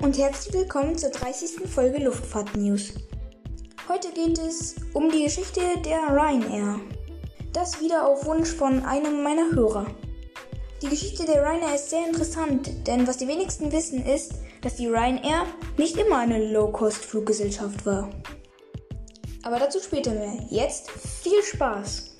und herzlich willkommen zur 30. Folge Luftfahrt News. Heute geht es um die Geschichte der Ryanair. Das wieder auf Wunsch von einem meiner Hörer. Die Geschichte der Ryanair ist sehr interessant, denn was die wenigsten wissen ist, dass die Ryanair nicht immer eine Low-Cost-Fluggesellschaft war. Aber dazu später mehr. Jetzt viel Spaß!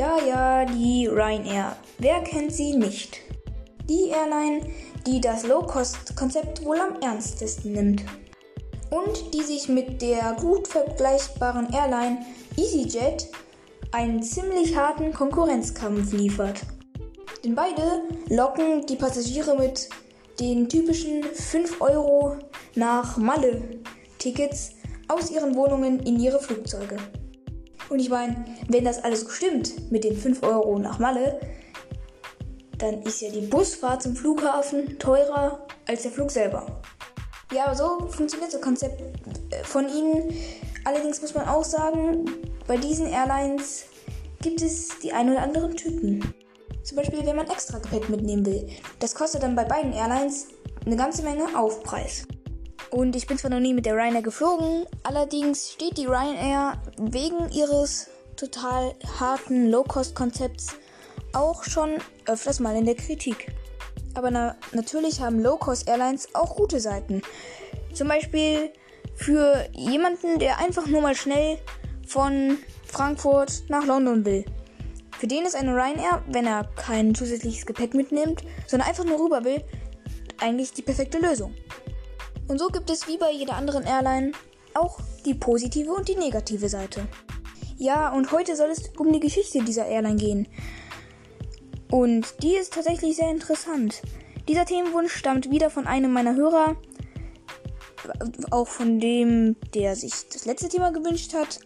Ja, ja, die Ryanair. Wer kennt sie nicht? Die Airline, die das Low-Cost-Konzept wohl am ernstesten nimmt. Und die sich mit der gut vergleichbaren Airline EasyJet einen ziemlich harten Konkurrenzkampf liefert. Denn beide locken die Passagiere mit den typischen 5 Euro nach Malle-Tickets aus ihren Wohnungen in ihre Flugzeuge. Und ich meine, wenn das alles stimmt mit den 5 Euro nach Malle, dann ist ja die Busfahrt zum Flughafen teurer als der Flug selber. Ja, aber so funktioniert das Konzept äh, von ihnen. Allerdings muss man auch sagen, bei diesen Airlines gibt es die ein oder anderen Typen. Zum Beispiel, wenn man extra Gepäck mitnehmen will. Das kostet dann bei beiden Airlines eine ganze Menge Aufpreis. Und ich bin zwar noch nie mit der Ryanair geflogen, allerdings steht die Ryanair wegen ihres total harten Low-Cost-Konzepts auch schon öfters mal in der Kritik. Aber na natürlich haben Low-Cost-Airlines auch gute Seiten. Zum Beispiel für jemanden, der einfach nur mal schnell von Frankfurt nach London will. Für den ist eine Ryanair, wenn er kein zusätzliches Gepäck mitnimmt, sondern einfach nur rüber will, eigentlich die perfekte Lösung. Und so gibt es wie bei jeder anderen Airline auch die positive und die negative Seite. Ja, und heute soll es um die Geschichte dieser Airline gehen. Und die ist tatsächlich sehr interessant. Dieser Themenwunsch stammt wieder von einem meiner Hörer, auch von dem, der sich das letzte Thema gewünscht hat.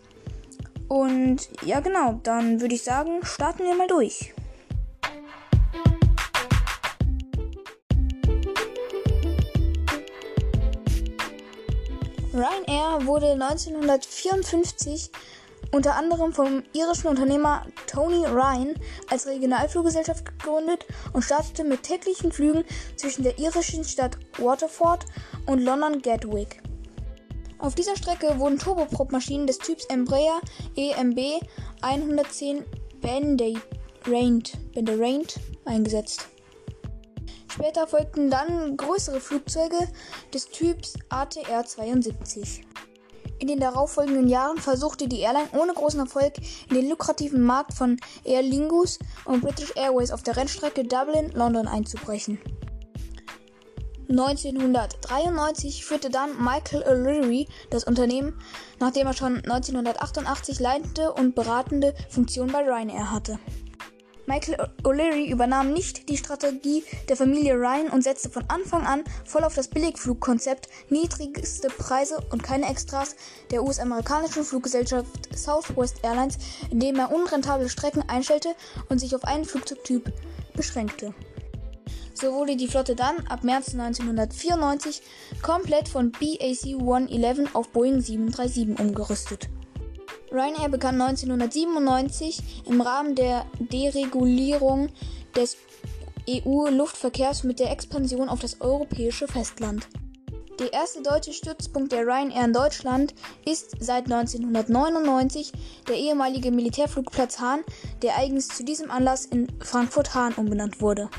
Und ja, genau, dann würde ich sagen, starten wir mal durch. Wurde 1954 unter anderem vom irischen Unternehmer Tony Ryan als Regionalfluggesellschaft gegründet und startete mit täglichen Flügen zwischen der irischen Stadt Waterford und London Gatwick. Auf dieser Strecke wurden Turboprop-Maschinen des Typs Embraer EMB 110 Banderaint eingesetzt. Später folgten dann größere Flugzeuge des Typs ATR-72. In den darauffolgenden Jahren versuchte die Airline ohne großen Erfolg in den lukrativen Markt von Aer Lingus und British Airways auf der Rennstrecke Dublin-London einzubrechen. 1993 führte dann Michael O'Leary das Unternehmen, nachdem er schon 1988 leitende und beratende Funktion bei Ryanair hatte. Michael O'Leary übernahm nicht die Strategie der Familie Ryan und setzte von Anfang an voll auf das Billigflugkonzept, niedrigste Preise und keine Extras der US-amerikanischen Fluggesellschaft Southwest Airlines, indem er unrentable Strecken einstellte und sich auf einen Flugzeugtyp beschränkte. So wurde die Flotte dann ab März 1994 komplett von BAC 111 auf Boeing 737 umgerüstet. Ryanair begann 1997 im Rahmen der Deregulierung des EU-Luftverkehrs mit der Expansion auf das europäische Festland. Der erste deutsche Stützpunkt der Ryanair in Deutschland ist seit 1999 der ehemalige Militärflugplatz Hahn, der eigens zu diesem Anlass in Frankfurt-Hahn umbenannt wurde.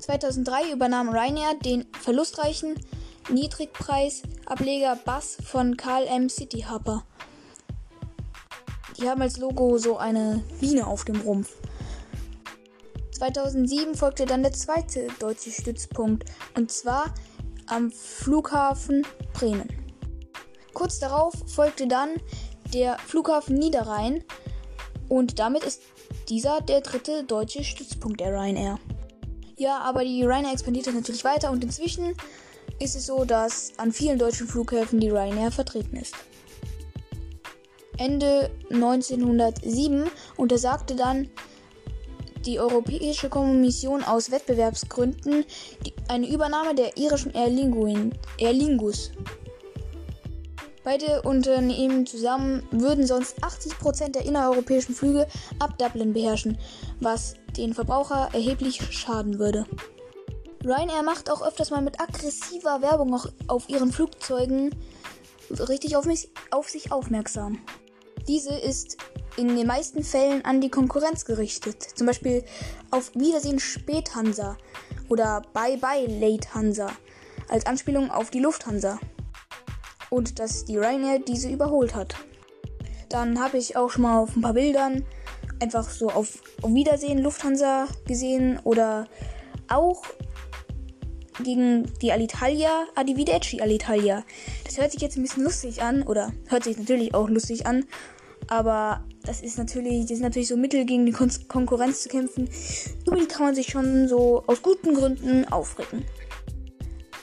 2003 übernahm Ryanair den verlustreichen Niedrigpreis-Ableger Bass von KLM City Hopper die haben als Logo so eine Biene auf dem Rumpf. 2007 folgte dann der zweite deutsche Stützpunkt und zwar am Flughafen Bremen. Kurz darauf folgte dann der Flughafen Niederrhein und damit ist dieser der dritte deutsche Stützpunkt der Ryanair. Ja, aber die Ryanair expandiert natürlich weiter und inzwischen ist es so, dass an vielen deutschen Flughäfen die Ryanair vertreten ist. Ende 1907 untersagte dann die Europäische Kommission aus Wettbewerbsgründen die, eine Übernahme der irischen Aer, Linguin, Aer Lingus. Beide Unternehmen zusammen würden sonst 80% der innereuropäischen Flüge ab Dublin beherrschen, was den Verbraucher erheblich schaden würde. Ryanair macht auch öfters mal mit aggressiver Werbung auf ihren Flugzeugen richtig auf, mich, auf sich aufmerksam. Diese ist in den meisten Fällen an die Konkurrenz gerichtet. Zum Beispiel auf Wiedersehen Späthansa oder Bye Bye Late Hansa als Anspielung auf die Lufthansa und dass die Ryanair diese überholt hat. Dann habe ich auch schon mal auf ein paar Bildern einfach so auf, auf Wiedersehen Lufthansa gesehen oder auch gegen die Alitalia, Arrivederci Alitalia. Das hört sich jetzt ein bisschen lustig an oder hört sich natürlich auch lustig an, aber das ist natürlich, das ist natürlich so Mittel gegen die Kon Konkurrenz zu kämpfen. Über die kann man sich schon so aus guten Gründen aufregen.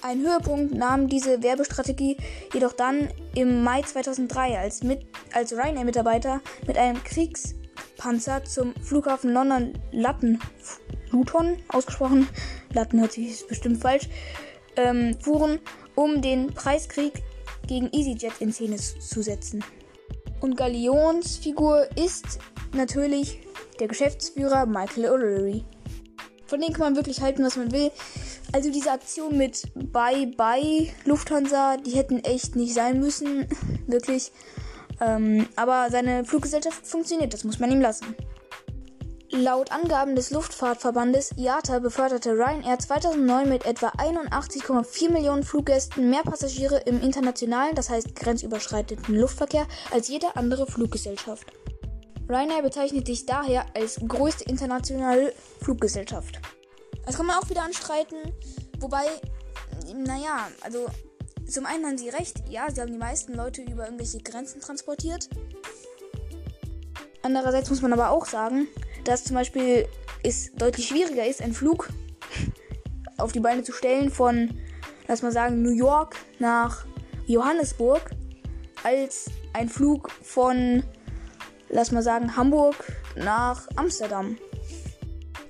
Ein Höhepunkt nahm diese Werbestrategie jedoch dann im Mai 2003, als, mit, als Ryanair-Mitarbeiter mit einem Kriegspanzer zum Flughafen London Luton ausgesprochen, Latten hört sich bestimmt falsch, ähm, fuhren, um den Preiskrieg gegen EasyJet in Szene zu setzen. Und Galions Figur ist natürlich der Geschäftsführer Michael O'Leary. Von denen kann man wirklich halten, was man will. Also diese Aktion mit Bye Bye Lufthansa, die hätten echt nicht sein müssen. Wirklich. Ähm, aber seine Fluggesellschaft funktioniert, das muss man ihm lassen. Laut Angaben des Luftfahrtverbandes IATA beförderte Ryanair 2009 mit etwa 81,4 Millionen Fluggästen mehr Passagiere im internationalen, das heißt grenzüberschreitenden Luftverkehr als jede andere Fluggesellschaft. Ryanair bezeichnet sich daher als größte internationale Fluggesellschaft. Das kann man auch wieder anstreiten. Wobei, naja, also zum einen haben sie recht, ja, sie haben die meisten Leute über irgendwelche Grenzen transportiert. Andererseits muss man aber auch sagen, dass zum Beispiel es deutlich schwieriger ist, einen Flug auf die Beine zu stellen von, lass mal sagen, New York nach Johannesburg, als ein Flug von, lass mal sagen, Hamburg nach Amsterdam.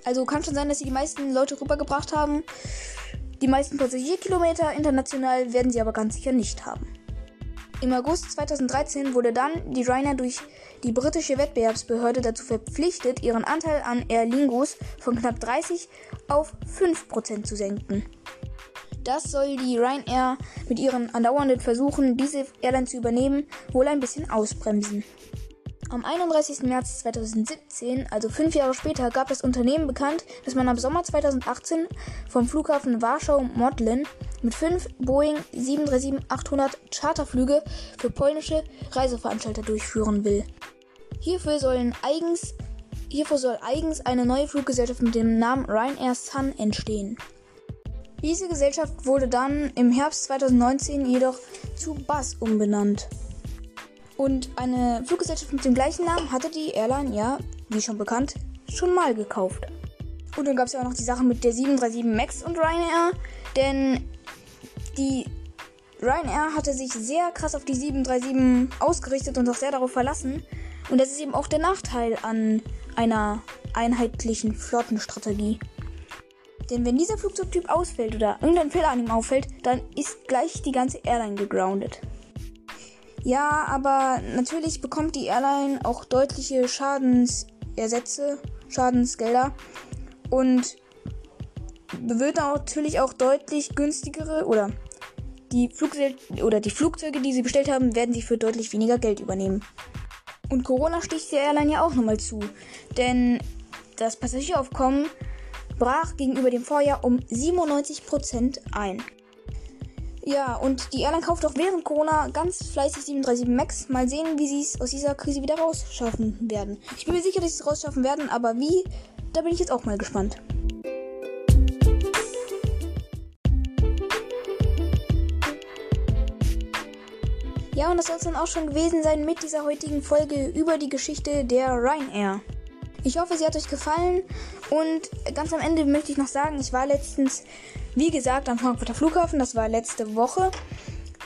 Also kann schon sein, dass sie die meisten Leute rübergebracht haben. Die meisten Passagierkilometer international werden sie aber ganz sicher nicht haben. Im August 2013 wurde dann die Ryanair durch die britische Wettbewerbsbehörde dazu verpflichtet, ihren Anteil an Aer Lingus von knapp 30 auf 5% zu senken. Das soll die Ryanair mit ihren andauernden Versuchen, diese Airline zu übernehmen, wohl ein bisschen ausbremsen. Am 31. März 2017, also fünf Jahre später, gab das Unternehmen bekannt, dass man ab Sommer 2018 vom Flughafen Warschau-Modlin mit fünf Boeing 737-800 Charterflüge für polnische Reiseveranstalter durchführen will. Hierfür, sollen eigens, hierfür soll eigens eine neue Fluggesellschaft mit dem Namen Ryanair Sun entstehen. Diese Gesellschaft wurde dann im Herbst 2019 jedoch zu Buzz umbenannt. Und eine Fluggesellschaft mit dem gleichen Namen hatte die Airline ja, wie schon bekannt, schon mal gekauft. Und dann gab es ja auch noch die Sache mit der 737 MAX und Ryanair, denn die Ryanair hatte sich sehr krass auf die 737 ausgerichtet und auch sehr darauf verlassen. Und das ist eben auch der Nachteil an einer einheitlichen Flottenstrategie. Denn wenn dieser Flugzeugtyp ausfällt oder irgendein Fehler an ihm auffällt, dann ist gleich die ganze Airline gegroundet. Ja, aber natürlich bekommt die Airline auch deutliche Schadensersätze, Schadensgelder und wird natürlich auch deutlich günstigere oder die, Flugse oder die Flugzeuge, die sie bestellt haben, werden sie für deutlich weniger Geld übernehmen. Und Corona sticht der Airline ja auch nochmal zu, denn das Passagieraufkommen brach gegenüber dem Vorjahr um 97% ein. Ja, und die Airline kauft auch während Corona ganz fleißig 737 Max. Mal sehen, wie sie es aus dieser Krise wieder rausschaffen werden. Ich bin mir sicher, dass sie es rausschaffen werden, aber wie, da bin ich jetzt auch mal gespannt. Das soll es dann auch schon gewesen sein mit dieser heutigen Folge über die Geschichte der Ryanair. Ich hoffe, sie hat euch gefallen und ganz am Ende möchte ich noch sagen, ich war letztens wie gesagt, am Frankfurter Flughafen, das war letzte Woche.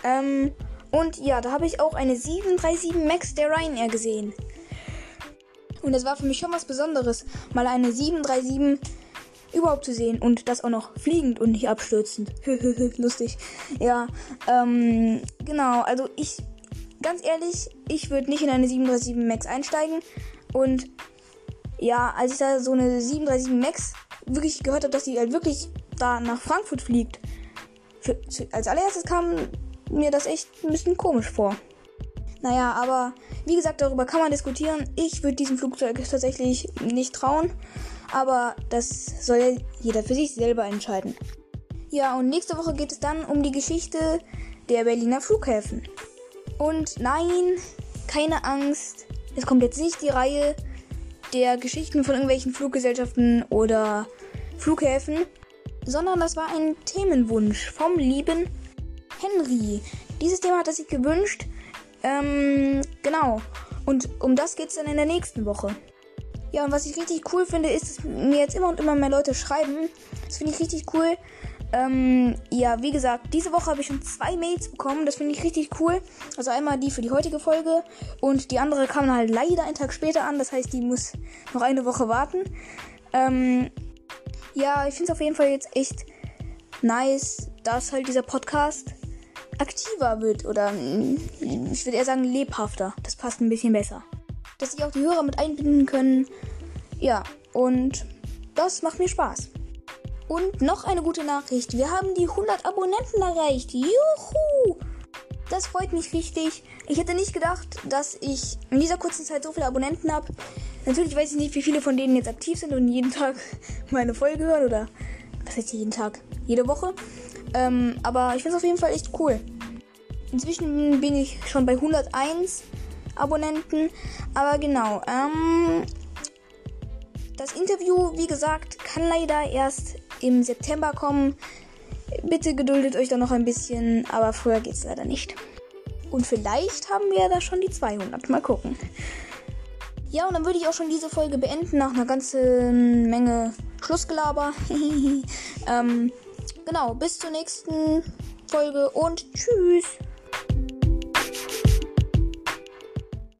Ähm, und ja, da habe ich auch eine 737 MAX der Ryanair gesehen. Und das war für mich schon was Besonderes, mal eine 737 überhaupt zu sehen und das auch noch fliegend und nicht abstürzend. Lustig. Ja, ähm, genau, also ich ganz ehrlich, ich würde nicht in eine 737 Max einsteigen. Und ja, als ich da so eine 737 Max wirklich gehört habe, dass sie halt wirklich da nach Frankfurt fliegt, für, als allererstes kam mir das echt ein bisschen komisch vor. Naja, aber wie gesagt, darüber kann man diskutieren. Ich würde diesem Flugzeug tatsächlich nicht trauen. Aber das soll jeder für sich selber entscheiden. Ja, und nächste Woche geht es dann um die Geschichte der Berliner Flughäfen. Und nein, keine Angst. Es kommt jetzt nicht die Reihe der Geschichten von irgendwelchen Fluggesellschaften oder Flughäfen, sondern das war ein Themenwunsch vom lieben Henry. Dieses Thema hat er sich gewünscht. Ähm, genau. Und um das geht es dann in der nächsten Woche. Ja, und was ich richtig cool finde, ist, dass mir jetzt immer und immer mehr Leute schreiben. Das finde ich richtig cool. Ähm, ja, wie gesagt, diese Woche habe ich schon zwei Mails bekommen. Das finde ich richtig cool. Also einmal die für die heutige Folge und die andere kam halt leider einen Tag später an. Das heißt, die muss noch eine Woche warten. Ähm, ja, ich finde es auf jeden Fall jetzt echt nice, dass halt dieser Podcast aktiver wird oder mm, ich würde eher sagen lebhafter. Das passt ein bisschen besser. Dass sich auch die Hörer mit einbinden können. Ja, und das macht mir Spaß. Und noch eine gute Nachricht. Wir haben die 100 Abonnenten erreicht. Juhu! Das freut mich richtig. Ich hätte nicht gedacht, dass ich in dieser kurzen Zeit so viele Abonnenten habe. Natürlich weiß ich nicht, wie viele von denen jetzt aktiv sind und jeden Tag meine Folge hören oder was heißt jeden Tag? Jede Woche. Ähm, aber ich finde es auf jeden Fall echt cool. Inzwischen bin ich schon bei 101 Abonnenten. Aber genau, ähm, das Interview, wie gesagt, kann leider erst im September kommen. Bitte geduldet euch da noch ein bisschen, aber früher geht es leider nicht. Und vielleicht haben wir da schon die 200. Mal gucken. Ja, und dann würde ich auch schon diese Folge beenden nach einer ganzen Menge Schlussgelaber. ähm, genau, bis zur nächsten Folge und tschüss.